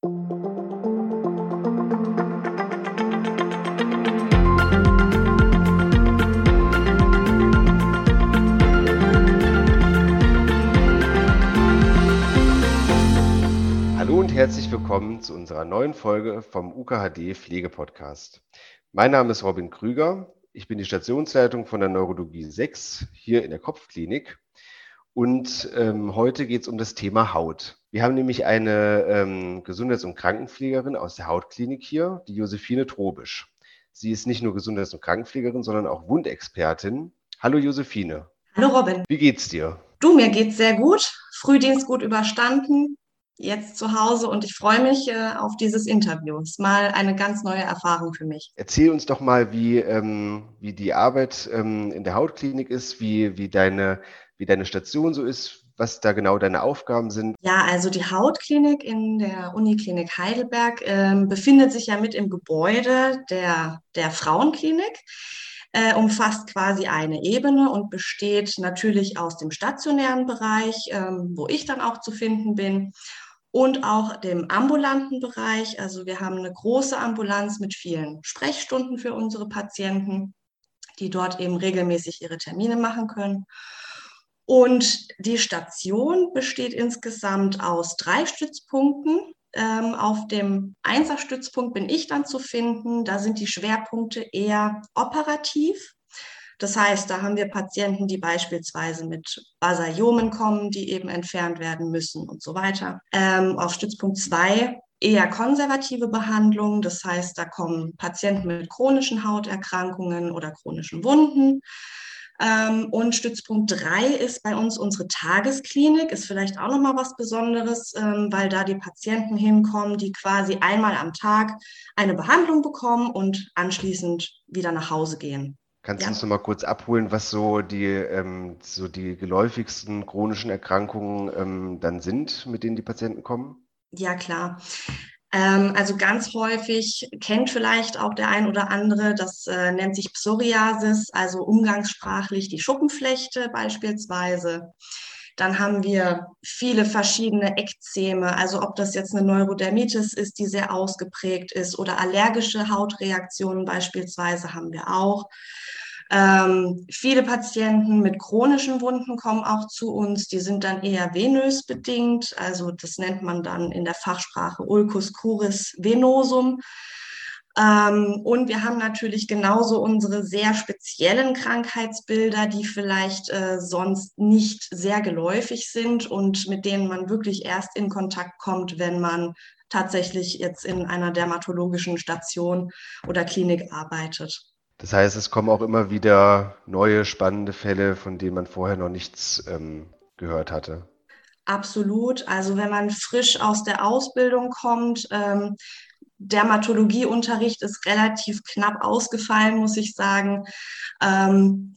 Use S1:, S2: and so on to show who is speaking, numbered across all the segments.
S1: Hallo und herzlich willkommen zu unserer neuen Folge vom UKHD Pflegepodcast. Mein Name ist Robin Krüger. Ich bin die Stationsleitung von der Neurologie 6 hier in der Kopfklinik. Und ähm, heute geht es um das Thema Haut. Wir haben nämlich eine ähm, Gesundheits- und Krankenpflegerin aus der Hautklinik hier, die Josephine Trobisch. Sie ist nicht nur Gesundheits- und Krankenpflegerin, sondern auch Wundexpertin. Hallo Josephine.
S2: Hallo Robin.
S1: Wie geht's dir?
S2: Du, mir geht's sehr gut. Frühdienst gut überstanden jetzt zu Hause und ich freue mich äh, auf dieses Interview. Es ist mal eine ganz neue Erfahrung für mich.
S1: Erzähl uns doch mal, wie, ähm, wie die Arbeit ähm, in der Hautklinik ist, wie, wie, deine, wie deine Station so ist, was da genau deine Aufgaben sind.
S2: Ja, also die Hautklinik in der Uniklinik Heidelberg ähm, befindet sich ja mit im Gebäude der, der Frauenklinik äh, umfasst quasi eine Ebene und besteht natürlich aus dem stationären Bereich, ähm, wo ich dann auch zu finden bin, und auch dem ambulanten Bereich. Also wir haben eine große Ambulanz mit vielen Sprechstunden für unsere Patienten, die dort eben regelmäßig ihre Termine machen können. Und die Station besteht insgesamt aus drei Stützpunkten. Ähm, auf dem Einserstützpunkt bin ich dann zu finden. Da sind die Schwerpunkte eher operativ. Das heißt, da haben wir Patienten, die beispielsweise mit Basayomen kommen, die eben entfernt werden müssen und so weiter. Ähm, auf Stützpunkt 2 eher konservative Behandlung. Das heißt, da kommen Patienten mit chronischen Hauterkrankungen oder chronischen Wunden. Ähm, und Stützpunkt 3 ist bei uns unsere Tagesklinik, ist vielleicht auch nochmal was Besonderes, ähm, weil da die Patienten hinkommen, die quasi einmal am Tag eine Behandlung bekommen und anschließend wieder nach Hause gehen.
S1: Kannst du uns noch mal kurz abholen, was so die, ähm, so die geläufigsten chronischen Erkrankungen ähm, dann sind, mit denen die Patienten kommen?
S2: Ja, klar. Ähm, also ganz häufig kennt vielleicht auch der ein oder andere, das äh, nennt sich Psoriasis, also umgangssprachlich die Schuppenflechte beispielsweise. Dann haben wir viele verschiedene Ekzeme, also ob das jetzt eine Neurodermitis ist, die sehr ausgeprägt ist oder allergische Hautreaktionen beispielsweise haben wir auch. Ähm, viele Patienten mit chronischen Wunden kommen auch zu uns. Die sind dann eher venös bedingt. Also das nennt man dann in der Fachsprache Ulcus curis venosum. Ähm, und wir haben natürlich genauso unsere sehr speziellen Krankheitsbilder, die vielleicht äh, sonst nicht sehr geläufig sind und mit denen man wirklich erst in Kontakt kommt, wenn man tatsächlich jetzt in einer dermatologischen Station oder Klinik arbeitet.
S1: Das heißt, es kommen auch immer wieder neue spannende Fälle, von denen man vorher noch nichts ähm, gehört hatte.
S2: Absolut. Also wenn man frisch aus der Ausbildung kommt, ähm, Dermatologieunterricht ist relativ knapp ausgefallen, muss ich sagen. Ähm,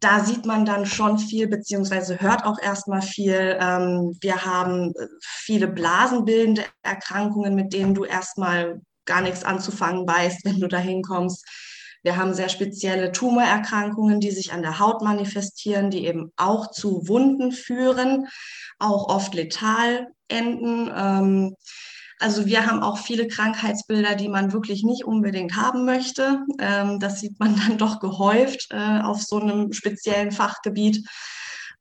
S2: da sieht man dann schon viel, beziehungsweise hört auch erstmal viel. Ähm, wir haben viele blasenbildende Erkrankungen, mit denen du erstmal gar nichts anzufangen weißt, wenn du da hinkommst. Wir haben sehr spezielle Tumorerkrankungen, die sich an der Haut manifestieren, die eben auch zu Wunden führen, auch oft letal enden. Ähm, also wir haben auch viele Krankheitsbilder, die man wirklich nicht unbedingt haben möchte. Ähm, das sieht man dann doch gehäuft äh, auf so einem speziellen Fachgebiet.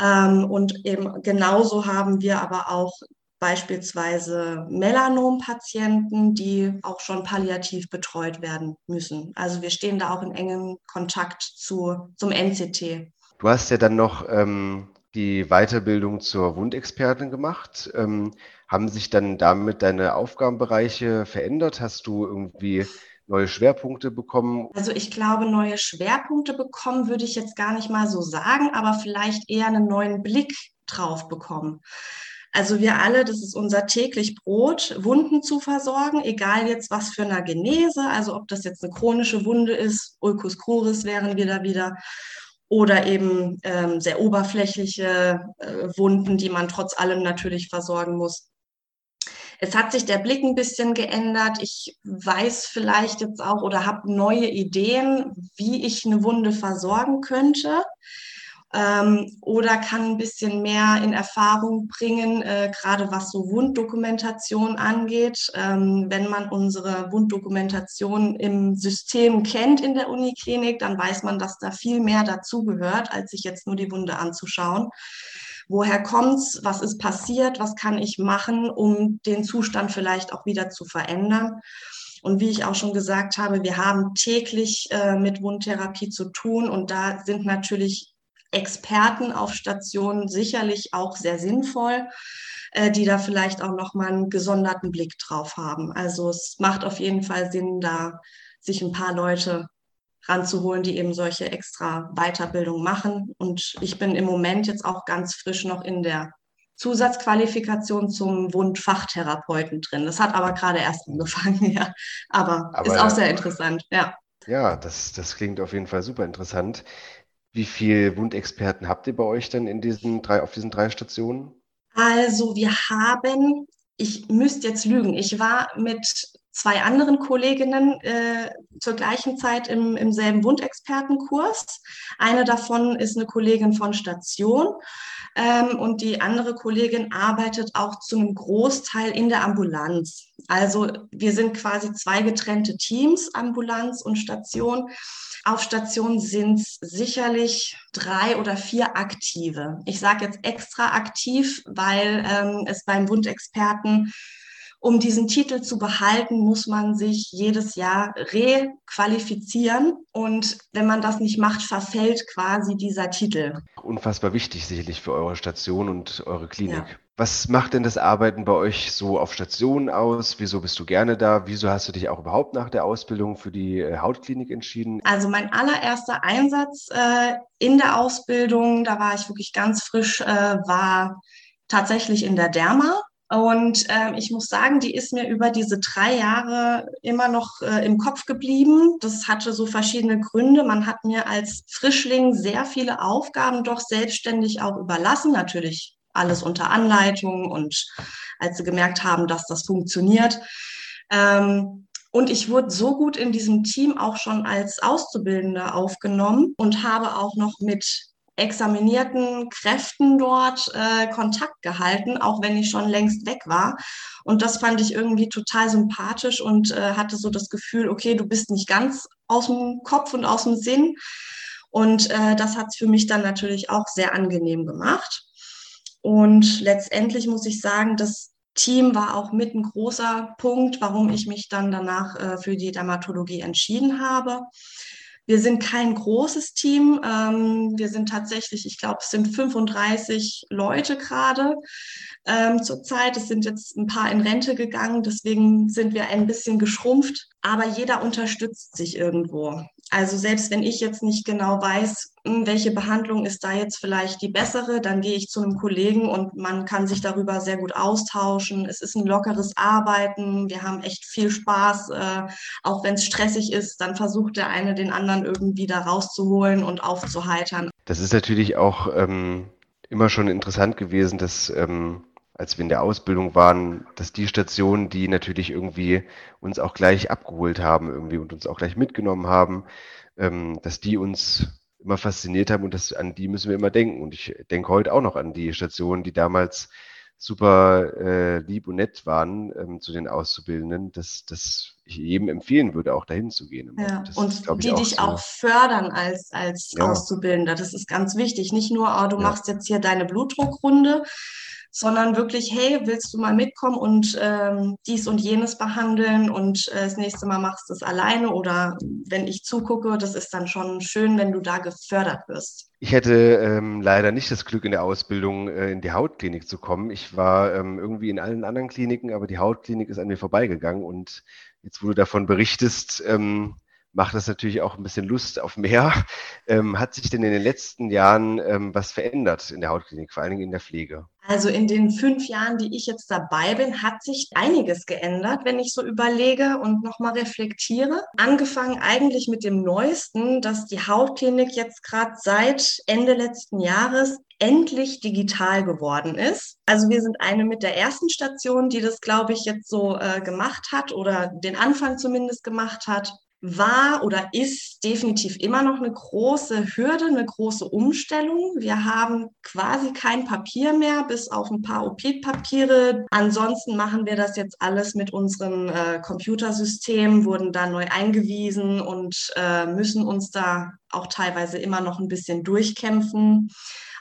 S2: Ähm, und eben genauso haben wir aber auch beispielsweise Melanompatienten, die auch schon palliativ betreut werden müssen. Also wir stehen da auch in engem Kontakt zu, zum NCT.
S1: Du hast ja dann noch ähm, die Weiterbildung zur Wundexpertin gemacht. Ähm, haben sich dann damit deine Aufgabenbereiche verändert? Hast du irgendwie neue Schwerpunkte bekommen?
S2: Also ich glaube, neue Schwerpunkte bekommen würde ich jetzt gar nicht mal so sagen, aber vielleicht eher einen neuen Blick drauf bekommen. Also wir alle, das ist unser täglich Brot, Wunden zu versorgen, egal jetzt was für eine Genese, also ob das jetzt eine chronische Wunde ist, Ulcus cruris wären wir da wieder, oder eben ähm, sehr oberflächliche äh, Wunden, die man trotz allem natürlich versorgen muss. Es hat sich der Blick ein bisschen geändert. Ich weiß vielleicht jetzt auch oder habe neue Ideen, wie ich eine Wunde versorgen könnte ähm, oder kann ein bisschen mehr in Erfahrung bringen, äh, gerade was so Wunddokumentation angeht. Ähm, wenn man unsere Wunddokumentation im System kennt in der Uniklinik, dann weiß man, dass da viel mehr dazugehört, als sich jetzt nur die Wunde anzuschauen. Woher kommt's? Was ist passiert? Was kann ich machen, um den Zustand vielleicht auch wieder zu verändern? Und wie ich auch schon gesagt habe, wir haben täglich äh, mit Wundtherapie zu tun und da sind natürlich Experten auf Stationen sicherlich auch sehr sinnvoll, äh, die da vielleicht auch nochmal einen gesonderten Blick drauf haben. Also es macht auf jeden Fall Sinn, da sich ein paar Leute ranzuholen, die eben solche extra Weiterbildung machen. Und ich bin im Moment jetzt auch ganz frisch noch in der Zusatzqualifikation zum Wundfachtherapeuten drin. Das hat aber gerade erst angefangen, ja. Aber, aber ist auch sehr interessant, ja.
S1: Ja, das, das klingt auf jeden Fall super interessant. Wie viele Wundexperten habt ihr bei euch denn in diesen drei, auf diesen drei Stationen?
S2: Also wir haben, ich müsste jetzt lügen, ich war mit zwei anderen Kolleginnen äh, zur gleichen Zeit im, im selben Wundexpertenkurs. Eine davon ist eine Kollegin von Station ähm, und die andere Kollegin arbeitet auch zu einem Großteil in der Ambulanz. Also wir sind quasi zwei getrennte Teams, Ambulanz und Station. Auf Station sind es sicherlich drei oder vier aktive. Ich sage jetzt extra aktiv, weil ähm, es beim Wundexperten um diesen Titel zu behalten, muss man sich jedes Jahr requalifizieren. Und wenn man das nicht macht, verfällt quasi dieser Titel.
S1: Unfassbar wichtig sicherlich für eure Station und eure Klinik. Ja. Was macht denn das Arbeiten bei euch so auf Station aus? Wieso bist du gerne da? Wieso hast du dich auch überhaupt nach der Ausbildung für die äh, Hautklinik entschieden?
S2: Also mein allererster Einsatz äh, in der Ausbildung, da war ich wirklich ganz frisch, äh, war tatsächlich in der Derma. Und äh, ich muss sagen, die ist mir über diese drei Jahre immer noch äh, im Kopf geblieben. Das hatte so verschiedene Gründe. Man hat mir als Frischling sehr viele Aufgaben doch selbstständig auch überlassen. Natürlich alles unter Anleitung und als sie gemerkt haben, dass das funktioniert. Ähm, und ich wurde so gut in diesem Team auch schon als Auszubildende aufgenommen und habe auch noch mit examinierten Kräften dort äh, Kontakt gehalten, auch wenn ich schon längst weg war. Und das fand ich irgendwie total sympathisch und äh, hatte so das Gefühl, okay, du bist nicht ganz aus dem Kopf und aus dem Sinn. Und äh, das hat es für mich dann natürlich auch sehr angenehm gemacht. Und letztendlich muss ich sagen, das Team war auch mit ein großer Punkt, warum ich mich dann danach äh, für die Dermatologie entschieden habe. Wir sind kein großes Team. Ähm, wir sind tatsächlich, ich glaube, es sind 35 Leute gerade ähm, zurzeit. Es sind jetzt ein paar in Rente gegangen, deswegen sind wir ein bisschen geschrumpft. Aber jeder unterstützt sich irgendwo. Also selbst wenn ich jetzt nicht genau weiß, hm, welche Behandlung ist da jetzt vielleicht die bessere, dann gehe ich zu einem Kollegen und man kann sich darüber sehr gut austauschen. Es ist ein lockeres Arbeiten. Wir haben echt viel Spaß. Äh, auch wenn es stressig ist, dann versucht der eine den anderen irgendwie da rauszuholen und aufzuheitern.
S1: Das ist natürlich auch ähm, immer schon interessant gewesen, dass ähm, als wir in der Ausbildung waren, dass die Stationen, die natürlich irgendwie uns auch gleich abgeholt haben irgendwie und uns auch gleich mitgenommen haben, ähm, dass die uns immer fasziniert haben und das, an die müssen wir immer denken. Und ich denke heute auch noch an die Stationen, die damals super äh, lieb und nett waren ähm, zu den Auszubildenden, dass, dass ich jedem empfehlen würde, auch dahin zu gehen.
S2: Ja, das und die auch dich so. auch fördern als, als ja. Auszubildender. Das ist ganz wichtig. Nicht nur, oh, du ja. machst jetzt hier deine Blutdruckrunde, sondern wirklich, hey, willst du mal mitkommen und ähm, dies und jenes behandeln und äh, das nächste Mal machst du es alleine oder wenn ich zugucke, das ist dann schon schön, wenn du da gefördert wirst.
S1: Ich hätte ähm, leider nicht das Glück in der Ausbildung äh, in die Hautklinik zu kommen. Ich war ähm, irgendwie in allen anderen Kliniken, aber die Hautklinik ist an mir vorbeigegangen und jetzt, wo du davon berichtest, ähm, macht das natürlich auch ein bisschen Lust auf mehr. Ähm, hat sich denn in den letzten Jahren ähm, was verändert in der Hautklinik, vor allen Dingen in der Pflege?
S2: Also in den fünf Jahren, die ich jetzt dabei bin, hat sich einiges geändert, wenn ich so überlege und nochmal reflektiere. Angefangen eigentlich mit dem Neuesten, dass die Hautklinik jetzt gerade seit Ende letzten Jahres endlich digital geworden ist. Also wir sind eine mit der ersten Stationen, die das, glaube ich, jetzt so äh, gemacht hat oder den Anfang zumindest gemacht hat. War oder ist definitiv immer noch eine große Hürde, eine große Umstellung. Wir haben quasi kein Papier mehr, bis auf ein paar OP-Papiere. Ansonsten machen wir das jetzt alles mit unserem äh, Computersystem, wurden da neu eingewiesen und äh, müssen uns da auch teilweise immer noch ein bisschen durchkämpfen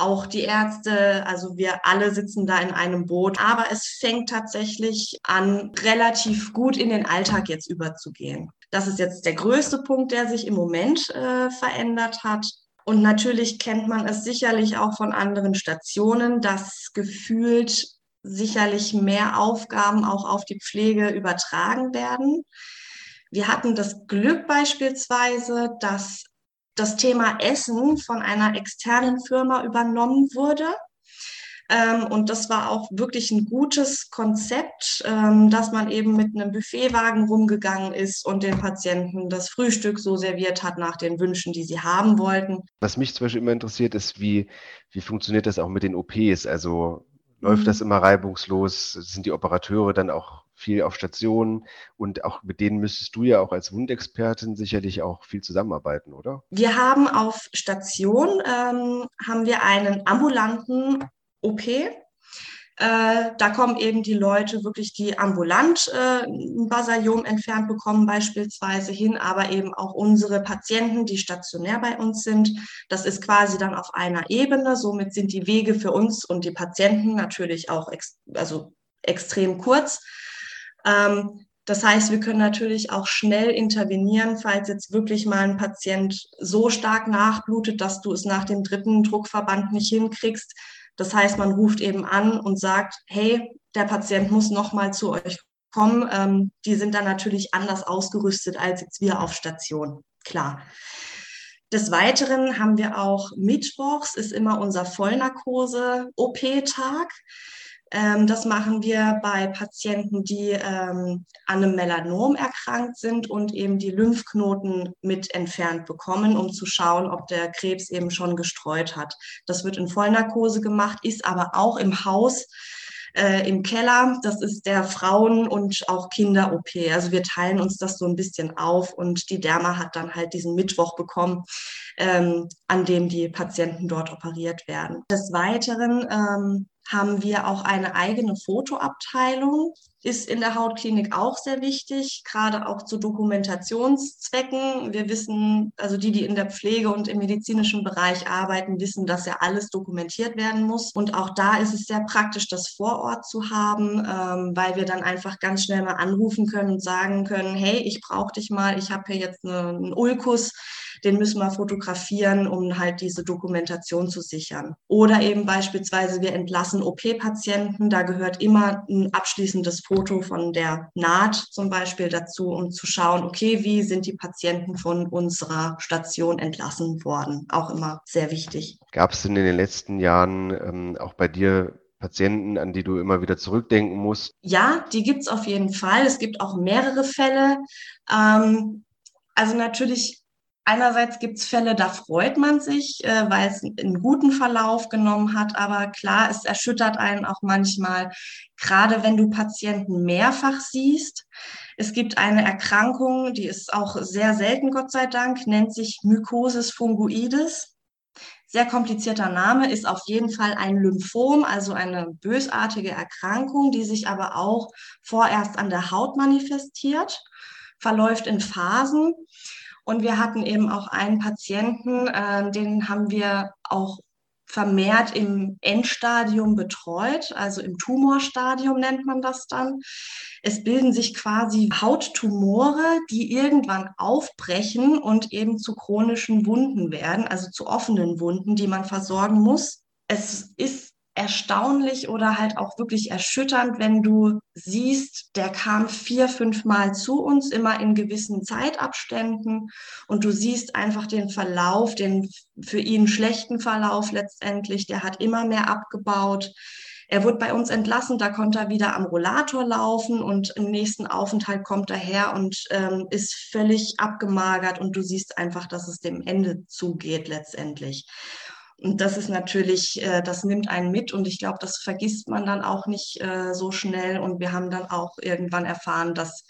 S2: auch die Ärzte, also wir alle sitzen da in einem Boot. Aber es fängt tatsächlich an, relativ gut in den Alltag jetzt überzugehen. Das ist jetzt der größte Punkt, der sich im Moment äh, verändert hat. Und natürlich kennt man es sicherlich auch von anderen Stationen, dass gefühlt sicherlich mehr Aufgaben auch auf die Pflege übertragen werden. Wir hatten das Glück beispielsweise, dass das Thema Essen von einer externen Firma übernommen wurde. Ähm, und das war auch wirklich ein gutes Konzept, ähm, dass man eben mit einem Buffetwagen rumgegangen ist und den Patienten das Frühstück so serviert hat nach den Wünschen, die sie haben wollten.
S1: Was mich zum Beispiel immer interessiert, ist, wie, wie funktioniert das auch mit den OPs? Also läuft mhm. das immer reibungslos? Sind die Operateure dann auch viel auf Stationen und auch mit denen müsstest du ja auch als Wundexpertin sicherlich auch viel zusammenarbeiten, oder?
S2: Wir haben auf Station ähm, haben wir einen ambulanten OP. Äh, da kommen eben die Leute wirklich, die ambulant äh, ein Basaliom entfernt bekommen beispielsweise hin, aber eben auch unsere Patienten, die stationär bei uns sind. Das ist quasi dann auf einer Ebene. Somit sind die Wege für uns und die Patienten natürlich auch ex also extrem kurz. Ähm, das heißt, wir können natürlich auch schnell intervenieren, falls jetzt wirklich mal ein Patient so stark nachblutet, dass du es nach dem dritten Druckverband nicht hinkriegst. Das heißt, man ruft eben an und sagt, hey, der Patient muss noch mal zu euch kommen. Ähm, die sind dann natürlich anders ausgerüstet als jetzt wir auf Station. Klar. Des Weiteren haben wir auch Mittwochs ist immer unser Vollnarkose-OP-Tag. Ähm, das machen wir bei Patienten, die ähm, an einem Melanom erkrankt sind und eben die Lymphknoten mit entfernt bekommen, um zu schauen, ob der Krebs eben schon gestreut hat. Das wird in Vollnarkose gemacht, ist aber auch im Haus äh, im Keller. Das ist der Frauen- und auch Kinder-OP. Also wir teilen uns das so ein bisschen auf und die Derma hat dann halt diesen Mittwoch bekommen, ähm, an dem die Patienten dort operiert werden. Des Weiteren ähm, haben wir auch eine eigene Fotoabteilung. Ist in der Hautklinik auch sehr wichtig, gerade auch zu Dokumentationszwecken. Wir wissen, also die, die in der Pflege und im medizinischen Bereich arbeiten, wissen, dass ja alles dokumentiert werden muss. Und auch da ist es sehr praktisch, das vor Ort zu haben, ähm, weil wir dann einfach ganz schnell mal anrufen können und sagen können, hey, ich brauche dich mal, ich habe hier jetzt eine, einen Ulkus den müssen wir fotografieren, um halt diese Dokumentation zu sichern. Oder eben beispielsweise, wir entlassen OP-Patienten, da gehört immer ein abschließendes Foto von der Naht zum Beispiel dazu, um zu schauen, okay, wie sind die Patienten von unserer Station entlassen worden? Auch immer sehr wichtig.
S1: Gab es denn in den letzten Jahren ähm, auch bei dir Patienten, an die du immer wieder zurückdenken musst?
S2: Ja, die gibt es auf jeden Fall. Es gibt auch mehrere Fälle. Ähm, also natürlich Einerseits gibt es Fälle, da freut man sich, äh, weil es einen guten Verlauf genommen hat. Aber klar, es erschüttert einen auch manchmal, gerade wenn du Patienten mehrfach siehst. Es gibt eine Erkrankung, die ist auch sehr selten, Gott sei Dank, nennt sich Mycosis fungoides. Sehr komplizierter Name, ist auf jeden Fall ein Lymphom, also eine bösartige Erkrankung, die sich aber auch vorerst an der Haut manifestiert, verläuft in Phasen. Und wir hatten eben auch einen Patienten, äh, den haben wir auch vermehrt im Endstadium betreut, also im Tumorstadium nennt man das dann. Es bilden sich quasi Hauttumore, die irgendwann aufbrechen und eben zu chronischen Wunden werden, also zu offenen Wunden, die man versorgen muss. Es ist erstaunlich oder halt auch wirklich erschütternd, wenn du siehst, der kam vier, fünf Mal zu uns, immer in gewissen Zeitabständen und du siehst einfach den Verlauf, den für ihn schlechten Verlauf letztendlich, der hat immer mehr abgebaut. Er wurde bei uns entlassen, da konnte er wieder am Rollator laufen und im nächsten Aufenthalt kommt er her und ähm, ist völlig abgemagert und du siehst einfach, dass es dem Ende zugeht letztendlich. Und das ist natürlich, äh, das nimmt einen mit und ich glaube, das vergisst man dann auch nicht äh, so schnell. Und wir haben dann auch irgendwann erfahren, dass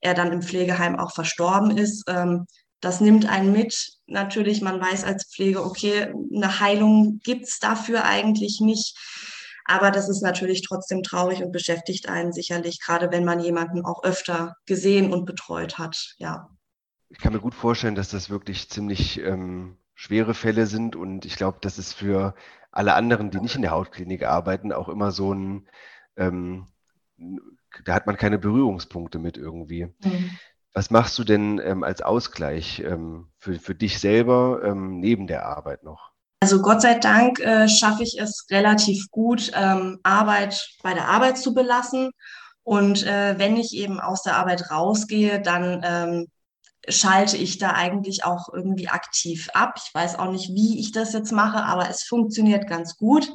S2: er dann im Pflegeheim auch verstorben ist. Ähm, das nimmt einen mit. Natürlich, man weiß als Pflege, okay, eine Heilung gibt's dafür eigentlich nicht. Aber das ist natürlich trotzdem traurig und beschäftigt einen sicherlich, gerade wenn man jemanden auch öfter gesehen und betreut hat. Ja.
S1: Ich kann mir gut vorstellen, dass das wirklich ziemlich ähm, schwere Fälle sind und ich glaube, das ist für alle anderen, die nicht in der Hautklinik arbeiten, auch immer so ein, ähm, da hat man keine Berührungspunkte mit irgendwie. Mhm. Was machst du denn ähm, als Ausgleich ähm, für, für dich selber ähm, neben der Arbeit noch?
S2: Also Gott sei Dank äh, schaffe ich es relativ gut, ähm, Arbeit bei der Arbeit zu belassen. Und äh, wenn ich eben aus der Arbeit rausgehe, dann ähm, schalte ich da eigentlich auch irgendwie aktiv ab. Ich weiß auch nicht, wie ich das jetzt mache, aber es funktioniert ganz gut.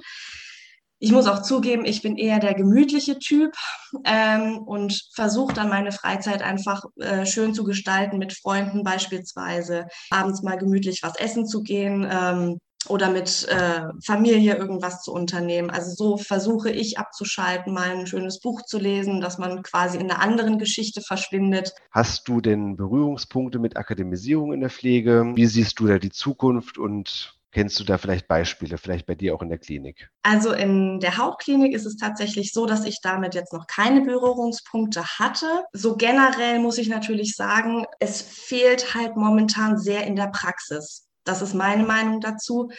S2: Ich muss auch zugeben, ich bin eher der gemütliche Typ ähm, und versuche dann meine Freizeit einfach äh, schön zu gestalten mit Freunden beispielsweise, abends mal gemütlich was essen zu gehen, ähm, oder mit äh, Familie irgendwas zu unternehmen. Also so versuche ich abzuschalten, mal ein schönes Buch zu lesen, dass man quasi in einer anderen Geschichte verschwindet.
S1: Hast du denn Berührungspunkte mit Akademisierung in der Pflege? Wie siehst du da die Zukunft und Kennst du da vielleicht Beispiele, vielleicht bei dir auch in der Klinik?
S2: Also in der Hautklinik ist es tatsächlich so, dass ich damit jetzt noch keine Berührungspunkte hatte. So generell muss ich natürlich sagen, es fehlt halt momentan sehr in der Praxis. Das ist meine Meinung dazu.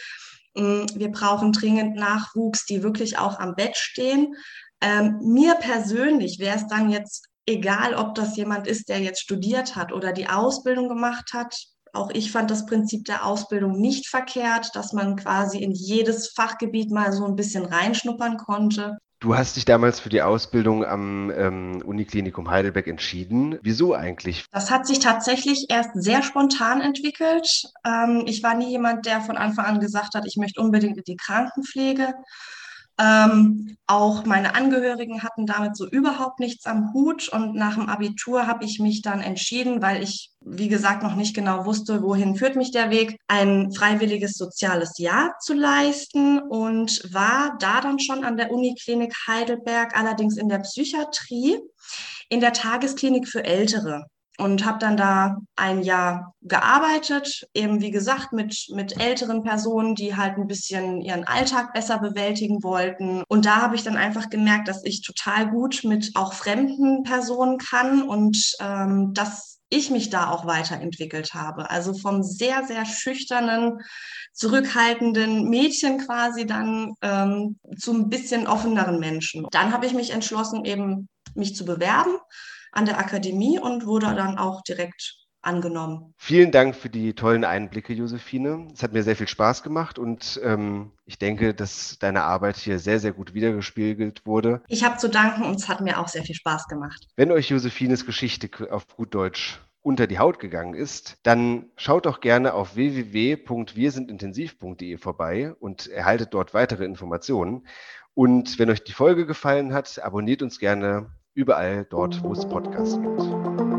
S2: Mm, wir brauchen dringend Nachwuchs, die wirklich auch am Bett stehen. Ähm, mir persönlich wäre es dann jetzt egal, ob das jemand ist, der jetzt studiert hat oder die Ausbildung gemacht hat. Auch ich fand das Prinzip der Ausbildung nicht verkehrt, dass man quasi in jedes Fachgebiet mal so ein bisschen reinschnuppern konnte.
S1: Du hast dich damals für die Ausbildung am ähm, Uniklinikum Heidelberg entschieden. Wieso eigentlich?
S2: Das hat sich tatsächlich erst sehr spontan entwickelt. Ähm, ich war nie jemand, der von Anfang an gesagt hat, ich möchte unbedingt in die Krankenpflege. Ähm, auch meine Angehörigen hatten damit so überhaupt nichts am Hut. Und nach dem Abitur habe ich mich dann entschieden, weil ich, wie gesagt, noch nicht genau wusste, wohin führt mich der Weg, ein freiwilliges soziales Jahr zu leisten und war da dann schon an der Uniklinik Heidelberg, allerdings in der Psychiatrie, in der Tagesklinik für Ältere und habe dann da ein Jahr gearbeitet, eben wie gesagt mit, mit älteren Personen, die halt ein bisschen ihren Alltag besser bewältigen wollten. Und da habe ich dann einfach gemerkt, dass ich total gut mit auch fremden Personen kann und ähm, dass ich mich da auch weiterentwickelt habe. Also vom sehr, sehr schüchternen, zurückhaltenden Mädchen quasi dann ähm, zum bisschen offeneren Menschen. Dann habe ich mich entschlossen, eben mich zu bewerben an der Akademie und wurde dann auch direkt angenommen.
S1: Vielen Dank für die tollen Einblicke, Josephine. Es hat mir sehr viel Spaß gemacht und ähm, ich denke, dass deine Arbeit hier sehr, sehr gut wiedergespiegelt wurde.
S2: Ich habe zu danken und es hat mir auch sehr viel Spaß gemacht.
S1: Wenn euch Josephines Geschichte auf gut Deutsch unter die Haut gegangen ist, dann schaut doch gerne auf www.wirsindintensiv.de vorbei und erhaltet dort weitere Informationen. Und wenn euch die Folge gefallen hat, abonniert uns gerne überall dort, wo es Podcasts gibt.